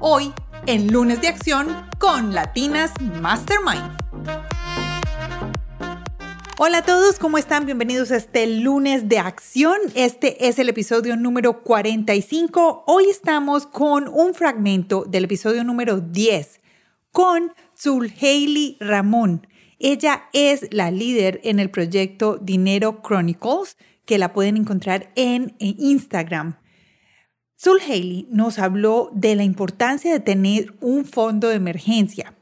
hoy en Lunes de Acción con Latinas Mastermind. Hola a todos, ¿cómo están? Bienvenidos a este lunes de acción. Este es el episodio número 45. Hoy estamos con un fragmento del episodio número 10 con Zulheili Ramón. Ella es la líder en el proyecto Dinero Chronicles, que la pueden encontrar en, Instagram. Sul Haley nos habló de la importancia de tener un fondo de emergencia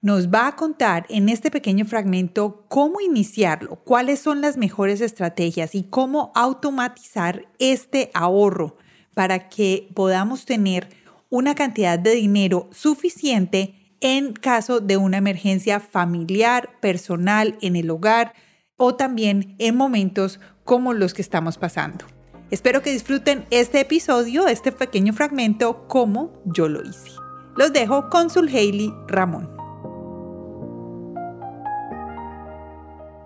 nos va a contar en este pequeño fragmento cómo iniciarlo, cuáles son las mejores estrategias y cómo automatizar este ahorro para que podamos tener una cantidad de dinero suficiente en caso de una emergencia familiar, personal, en el hogar o también en momentos como los que estamos pasando. Espero que disfruten este episodio, este pequeño fragmento, como yo lo hice. Los dejo con Sul Haley Ramón.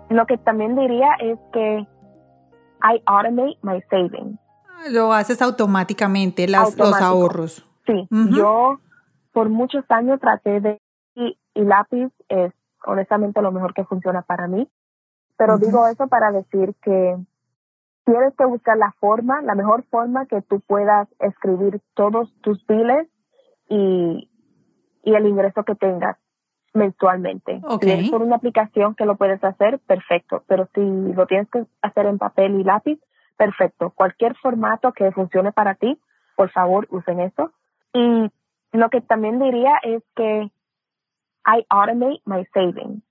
Lo que también diría es que I automate my savings. Lo haces automáticamente, las, los ahorros. Sí, yo por muchos años traté de y, lápiz es honestamente lo mejor que funciona para mí, pero digo eso para decir que tienes que buscar la forma, la mejor forma que tú puedas escribir todos tus biles y, y el ingreso que tengas mensualmente. Si es por una aplicación que lo puedes hacer, perfecto. Pero si lo tienes que hacer en papel y lápiz, perfecto. Cualquier formato que funcione para ti, por favor, usen eso. Y lo que también diría es que I automate my savings.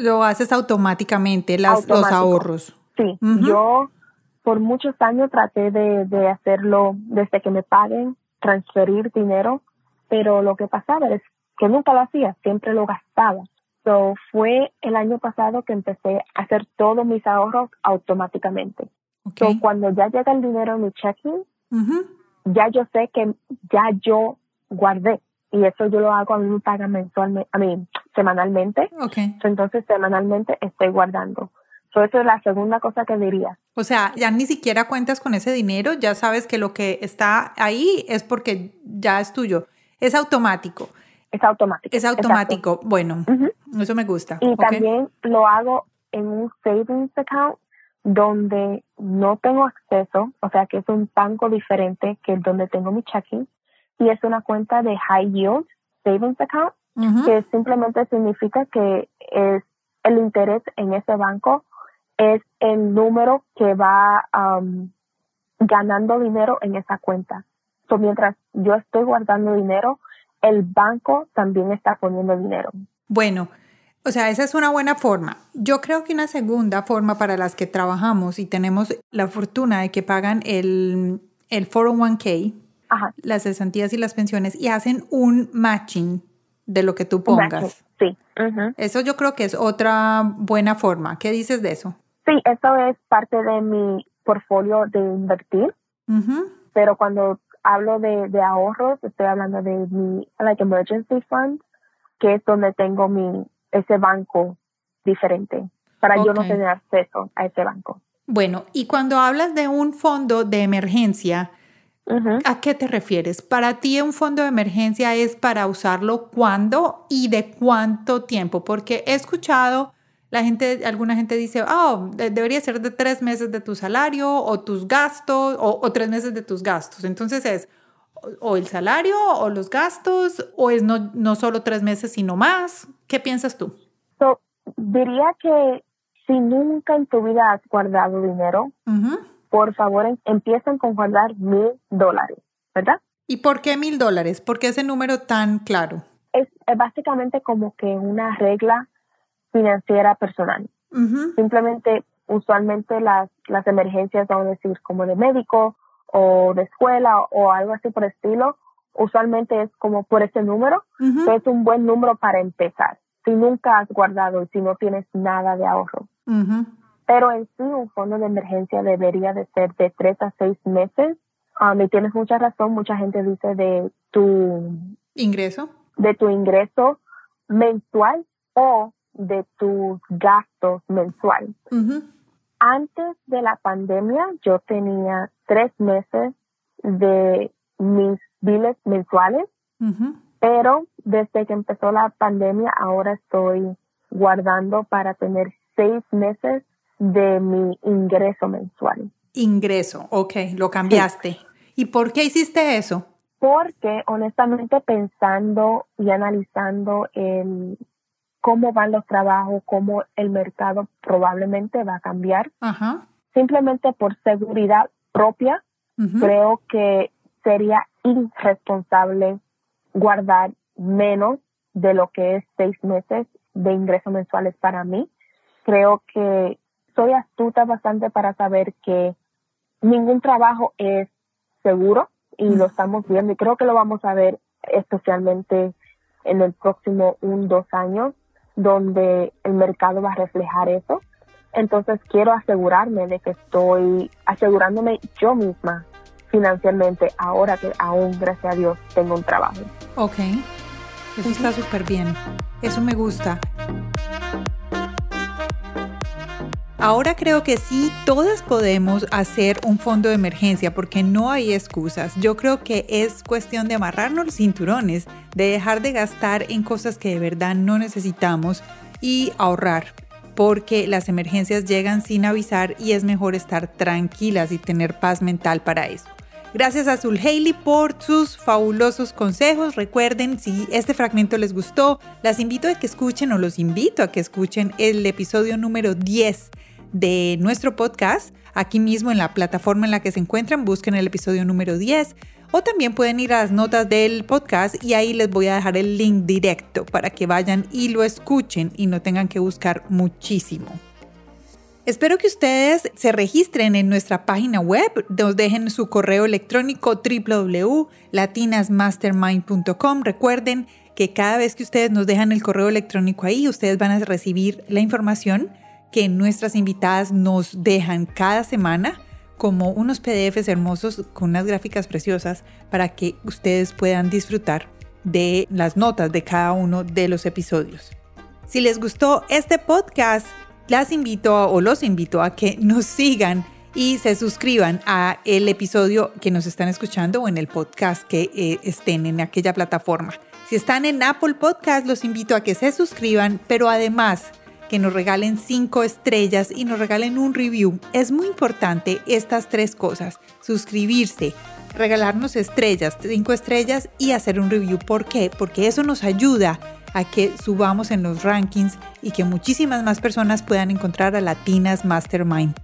Lo haces automáticamente, las, los ahorros. Sí, yo por muchos años traté de, de hacerlo desde que me paguen, transferir dinero, pero lo que pasaba es que nunca lo hacía, siempre lo gastaba. So, fue el año pasado que empecé a hacer todos mis ahorros automáticamente. So, cuando ya llega el dinero en mi checking, ya yo sé que ya yo guardé. Y eso yo lo hago, a mí me pagan mensualmente, a mí semanalmente. entonces, semanalmente estoy guardando. So, eso es la segunda cosa que diría. O sea, ya ni siquiera cuentas con ese dinero, ya sabes que lo que está ahí es porque ya es tuyo. Es automático. Es automático. Es automático. Bueno, eso me gusta. Y también lo hago en un savings account donde no tengo acceso, o sea que es un banco diferente que donde tengo mi checking y es una cuenta de high yield savings account que simplemente significa que es el interés en ese banco es el número que va um, ganando dinero en esa cuenta. So, mientras yo estoy guardando dinero, el banco también está poniendo dinero. Bueno, o sea, esa es una buena forma. Yo creo que una segunda forma para las que trabajamos y tenemos la fortuna de que pagan el, el 401k, las cesantías y las pensiones, y hacen un matching de lo que tú pongas. Sí. Eso yo creo que es otra buena forma. ¿Qué dices de eso? Sí, eso es parte de mi portfolio de invertir. Pero cuando hablo de, de ahorros, estoy hablando de mi like emergency fund, que es donde tengo mi ese banco diferente para yo no tener acceso a ese banco. Bueno, y cuando hablas de un fondo de emergencia, ¿a qué te refieres? Para ti un fondo de emergencia es para usarlo cuándo y de cuánto tiempo, porque he escuchado la gente, alguna gente dice, oh, debería ser de tres meses de tu salario o tus gastos o, tres meses de tus gastos. Entonces es o el salario o los gastos o es no, no solo tres meses sino más. ¿Qué piensas tú? diría que si nunca en tu vida has guardado dinero, por favor em, empiecen con guardar mil dólares, ¿verdad? ¿Y por qué mil dólares? ¿Por qué ese número tan claro? Es, es básicamente como que una regla financiera personal. Simplemente, usualmente las, las emergencias, vamos a decir, como de médico o de escuela o algo así por estilo, usualmente es como por ese número, es un buen número para empezar. Si nunca has guardado y si no tienes nada de ahorro. Pero en sí, un fondo de emergencia debería de ser de tres a seis meses. Um, y tienes mucha razón, mucha gente dice de tu ingreso. De tu ingreso mensual o de tus gastos mensuales. Antes de la pandemia, yo tenía tres meses de mis biles mensuales, pero desde que empezó la pandemia, ahora estoy guardando para tener seis meses de mi ingreso mensual. Ingreso, ok, lo cambiaste. ¿Y por qué hiciste eso? Porque honestamente pensando y analizando el cómo van los trabajos, cómo el mercado probablemente va a cambiar, simplemente por seguridad propia, creo que sería irresponsable guardar menos de lo que es seis meses de ingresos mensuales para mí. Creo que soy astuta bastante para saber que ningún trabajo es seguro y lo estamos viendo y creo que lo vamos a ver especialmente en el próximo un, dos años donde el mercado va a reflejar eso. Entonces quiero asegurarme de que estoy asegurándome yo misma financieramente ahora que aún, gracias a Dios, tengo un trabajo. Ok, eso está súper bien. Eso me gusta. Ahora creo que sí, todas podemos hacer un fondo de emergencia porque no hay excusas. Yo creo que es cuestión de amarrarnos los cinturones, de dejar de gastar en cosas que de verdad no necesitamos y ahorrar porque las emergencias llegan sin avisar y es mejor estar tranquilas y tener paz mental para eso. Gracias a Haley por sus fabulosos consejos. Recuerden, si este fragmento les gustó, las invito a que escuchen o los invito a que escuchen el episodio número 10 de nuestro podcast. Aquí mismo en la plataforma en la que se encuentran, busquen el episodio número 10 o también pueden ir a las notas del podcast y ahí les voy a dejar el link directo para que vayan y lo escuchen y no tengan que buscar muchísimo. Espero que ustedes se registren en nuestra página web, nos dejen su correo electrónico www.latinasmastermind.com. Recuerden que cada vez que ustedes nos dejan el correo electrónico ahí, ustedes van a recibir la información que nuestras invitadas nos dejan cada semana como unos PDFs hermosos con unas gráficas preciosas para que ustedes puedan disfrutar de las notas de cada uno de los episodios. Si les gustó este podcast, las invito o los invito a que nos sigan y se suscriban a el episodio que nos están escuchando o en el podcast que eh, estén en aquella plataforma. Si están en Apple Podcast, los invito a que se suscriban, pero además que nos regalen cinco estrellas y nos regalen un review. Es muy importante estas tres cosas. Suscribirse, regalarnos estrellas, cinco estrellas y hacer un review. ¿Por qué? Porque eso nos ayuda a que subamos en los rankings y que muchísimas más personas puedan encontrar a Latinas Mastermind.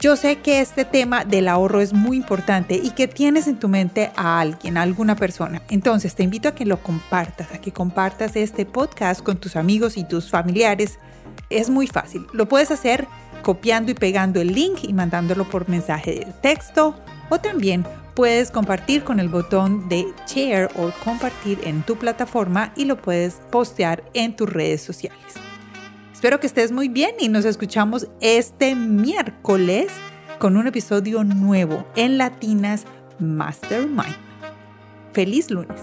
Yo sé que este tema del ahorro es muy importante y que tienes en tu mente a alguien, a alguna persona. Entonces te invito a que lo compartas, a que compartas este podcast con tus amigos y tus familiares es muy fácil. Lo puedes hacer copiando y pegando el link y mandándolo por mensaje de texto o también puedes compartir con el botón de share o compartir en tu plataforma y lo puedes postear en tus redes sociales. Espero que estés muy bien y nos escuchamos este miércoles con un episodio nuevo en Latinas Mastermind. Feliz lunes.